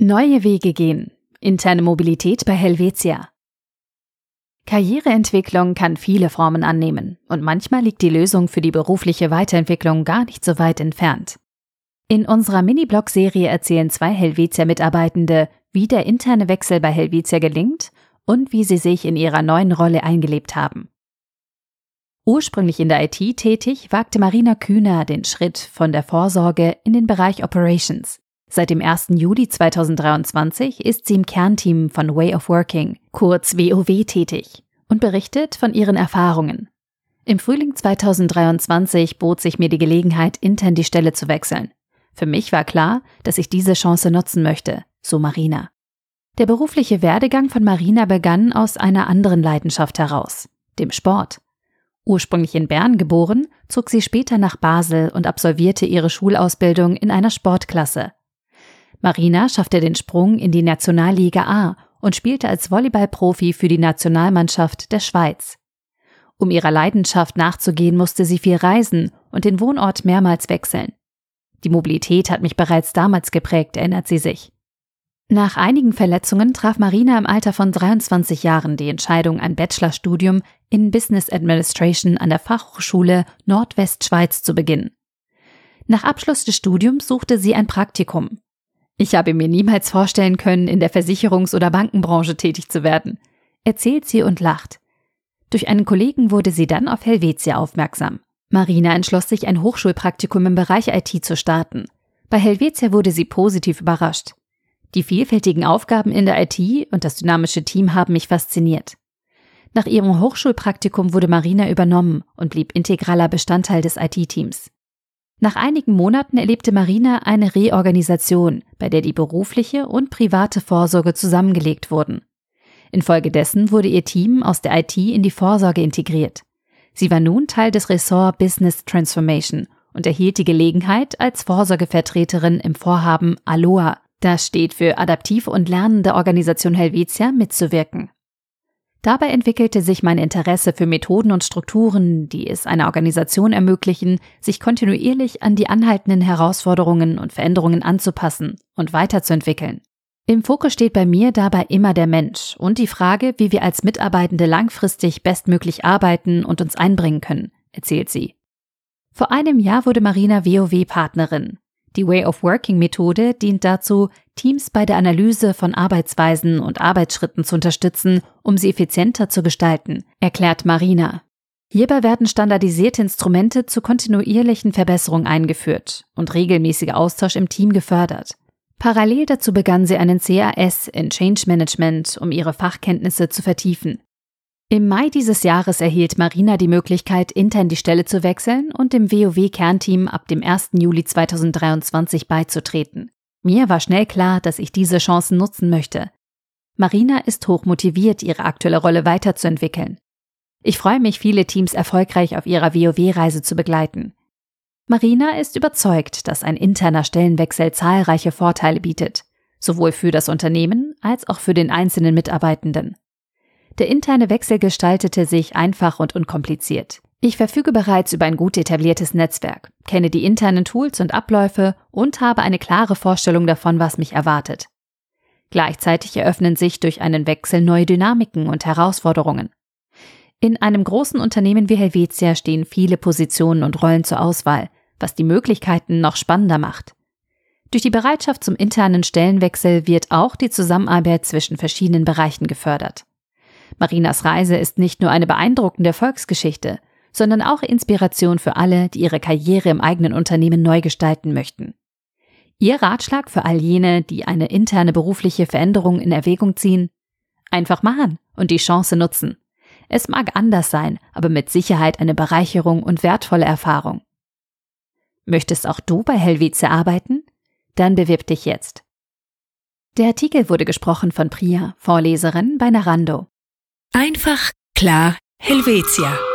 Neue Wege gehen. Interne Mobilität bei Helvetia. Karriereentwicklung kann viele Formen annehmen und manchmal liegt die Lösung für die berufliche Weiterentwicklung gar nicht so weit entfernt. In unserer Mini-Blog-Serie erzählen zwei Helvetia-Mitarbeitende, wie der interne Wechsel bei Helvetia gelingt und wie sie sich in ihrer neuen Rolle eingelebt haben. Ursprünglich in der IT tätig, wagte Marina Kühner den Schritt von der Vorsorge in den Bereich Operations. Seit dem 1. Juli 2023 ist sie im Kernteam von Way of Working, kurz WOW, tätig und berichtet von ihren Erfahrungen. Im Frühling 2023 bot sich mir die Gelegenheit, intern die Stelle zu wechseln. Für mich war klar, dass ich diese Chance nutzen möchte, so Marina. Der berufliche Werdegang von Marina begann aus einer anderen Leidenschaft heraus, dem Sport. Ursprünglich in Bern geboren, zog sie später nach Basel und absolvierte ihre Schulausbildung in einer Sportklasse. Marina schaffte den Sprung in die Nationalliga A und spielte als Volleyballprofi für die Nationalmannschaft der Schweiz. Um ihrer Leidenschaft nachzugehen, musste sie viel reisen und den Wohnort mehrmals wechseln. Die Mobilität hat mich bereits damals geprägt, erinnert sie sich. Nach einigen Verletzungen traf Marina im Alter von 23 Jahren die Entscheidung, ein Bachelorstudium in Business Administration an der Fachhochschule Nordwestschweiz zu beginnen. Nach Abschluss des Studiums suchte sie ein Praktikum. Ich habe mir niemals vorstellen können, in der Versicherungs- oder Bankenbranche tätig zu werden, erzählt sie und lacht. Durch einen Kollegen wurde sie dann auf Helvetia aufmerksam. Marina entschloss sich, ein Hochschulpraktikum im Bereich IT zu starten. Bei Helvetia wurde sie positiv überrascht. Die vielfältigen Aufgaben in der IT und das dynamische Team haben mich fasziniert. Nach ihrem Hochschulpraktikum wurde Marina übernommen und blieb integraler Bestandteil des IT-Teams. Nach einigen Monaten erlebte Marina eine Reorganisation, bei der die berufliche und private Vorsorge zusammengelegt wurden. Infolgedessen wurde ihr Team aus der IT in die Vorsorge integriert. Sie war nun Teil des Ressort Business Transformation und erhielt die Gelegenheit, als Vorsorgevertreterin im Vorhaben Aloha, das steht für Adaptive und Lernende Organisation Helvetia, mitzuwirken. Dabei entwickelte sich mein Interesse für Methoden und Strukturen, die es einer Organisation ermöglichen, sich kontinuierlich an die anhaltenden Herausforderungen und Veränderungen anzupassen und weiterzuentwickeln. Im Fokus steht bei mir dabei immer der Mensch und die Frage, wie wir als Mitarbeitende langfristig bestmöglich arbeiten und uns einbringen können, erzählt sie. Vor einem Jahr wurde Marina WoW-Partnerin. Die Way of Working Methode dient dazu, Teams bei der Analyse von Arbeitsweisen und Arbeitsschritten zu unterstützen, um sie effizienter zu gestalten, erklärt Marina. Hierbei werden standardisierte Instrumente zur kontinuierlichen Verbesserung eingeführt und regelmäßiger Austausch im Team gefördert. Parallel dazu begann sie einen CAS in Change Management, um ihre Fachkenntnisse zu vertiefen. Im Mai dieses Jahres erhielt Marina die Möglichkeit, intern die Stelle zu wechseln und dem WoW-Kernteam ab dem 1. Juli 2023 beizutreten. Mir war schnell klar, dass ich diese Chancen nutzen möchte. Marina ist hoch motiviert, ihre aktuelle Rolle weiterzuentwickeln. Ich freue mich, viele Teams erfolgreich auf ihrer WoW-Reise zu begleiten. Marina ist überzeugt, dass ein interner Stellenwechsel zahlreiche Vorteile bietet, sowohl für das Unternehmen als auch für den einzelnen Mitarbeitenden. Der interne Wechsel gestaltete sich einfach und unkompliziert. Ich verfüge bereits über ein gut etabliertes Netzwerk, kenne die internen Tools und Abläufe und habe eine klare Vorstellung davon, was mich erwartet. Gleichzeitig eröffnen sich durch einen Wechsel neue Dynamiken und Herausforderungen. In einem großen Unternehmen wie Helvetia stehen viele Positionen und Rollen zur Auswahl, was die Möglichkeiten noch spannender macht. Durch die Bereitschaft zum internen Stellenwechsel wird auch die Zusammenarbeit zwischen verschiedenen Bereichen gefördert. Marinas Reise ist nicht nur eine beeindruckende Volksgeschichte, sondern auch Inspiration für alle, die ihre Karriere im eigenen Unternehmen neu gestalten möchten. Ihr Ratschlag für all jene, die eine interne berufliche Veränderung in Erwägung ziehen? Einfach machen und die Chance nutzen. Es mag anders sein, aber mit Sicherheit eine Bereicherung und wertvolle Erfahrung. Möchtest auch du bei Helvice arbeiten? Dann bewirb dich jetzt. Der Artikel wurde gesprochen von Priya, Vorleserin bei Narando. Einfach, klar, Helvetia.